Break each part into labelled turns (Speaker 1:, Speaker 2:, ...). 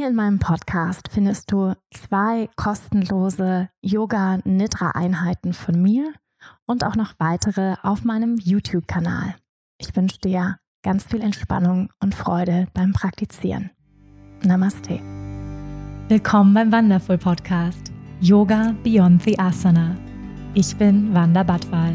Speaker 1: Hier in meinem Podcast findest du zwei kostenlose Yoga-Nidra-Einheiten von mir und auch noch weitere auf meinem YouTube-Kanal. Ich wünsche dir ganz viel Entspannung und Freude beim Praktizieren. Namaste.
Speaker 2: Willkommen beim Wonderful Podcast Yoga Beyond the Asana. Ich bin Wanda Badwal.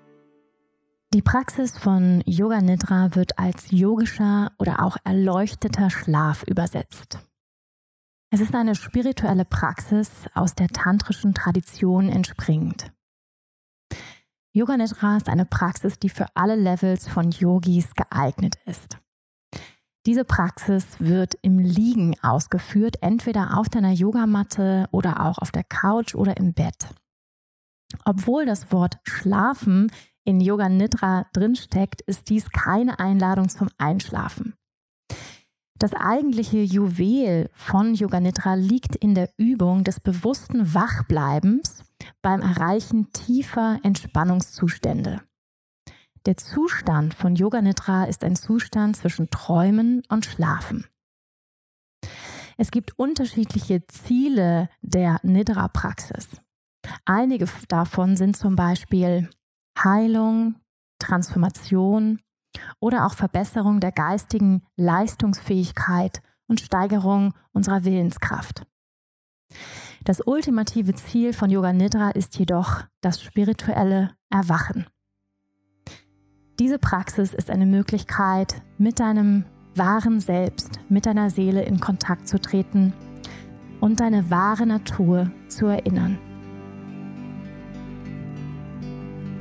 Speaker 1: Die Praxis von Yoga Nidra wird als yogischer oder auch erleuchteter Schlaf übersetzt. Es ist eine spirituelle Praxis aus der tantrischen Tradition entspringend. Yoga Nidra ist eine Praxis, die für alle Levels von Yogis geeignet ist. Diese Praxis wird im Liegen ausgeführt, entweder auf deiner Yogamatte oder auch auf der Couch oder im Bett. Obwohl das Wort Schlafen in Yoga Nidra drinsteckt, ist dies keine Einladung zum Einschlafen. Das eigentliche Juwel von Yoga Nidra liegt in der Übung des bewussten Wachbleibens beim Erreichen tiefer Entspannungszustände. Der Zustand von Yoga Nidra ist ein Zustand zwischen Träumen und Schlafen. Es gibt unterschiedliche Ziele der Nidra-Praxis. Einige davon sind zum Beispiel Heilung, Transformation oder auch Verbesserung der geistigen Leistungsfähigkeit und Steigerung unserer Willenskraft. Das ultimative Ziel von Yoga Nidra ist jedoch das spirituelle Erwachen. Diese Praxis ist eine Möglichkeit, mit deinem wahren Selbst, mit deiner Seele in Kontakt zu treten und deine wahre Natur zu erinnern.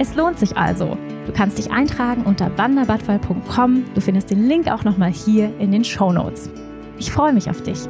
Speaker 2: Es lohnt sich also. Du kannst dich eintragen unter wanderbadfall.com. Du findest den Link auch nochmal hier in den Show Notes. Ich freue mich auf dich.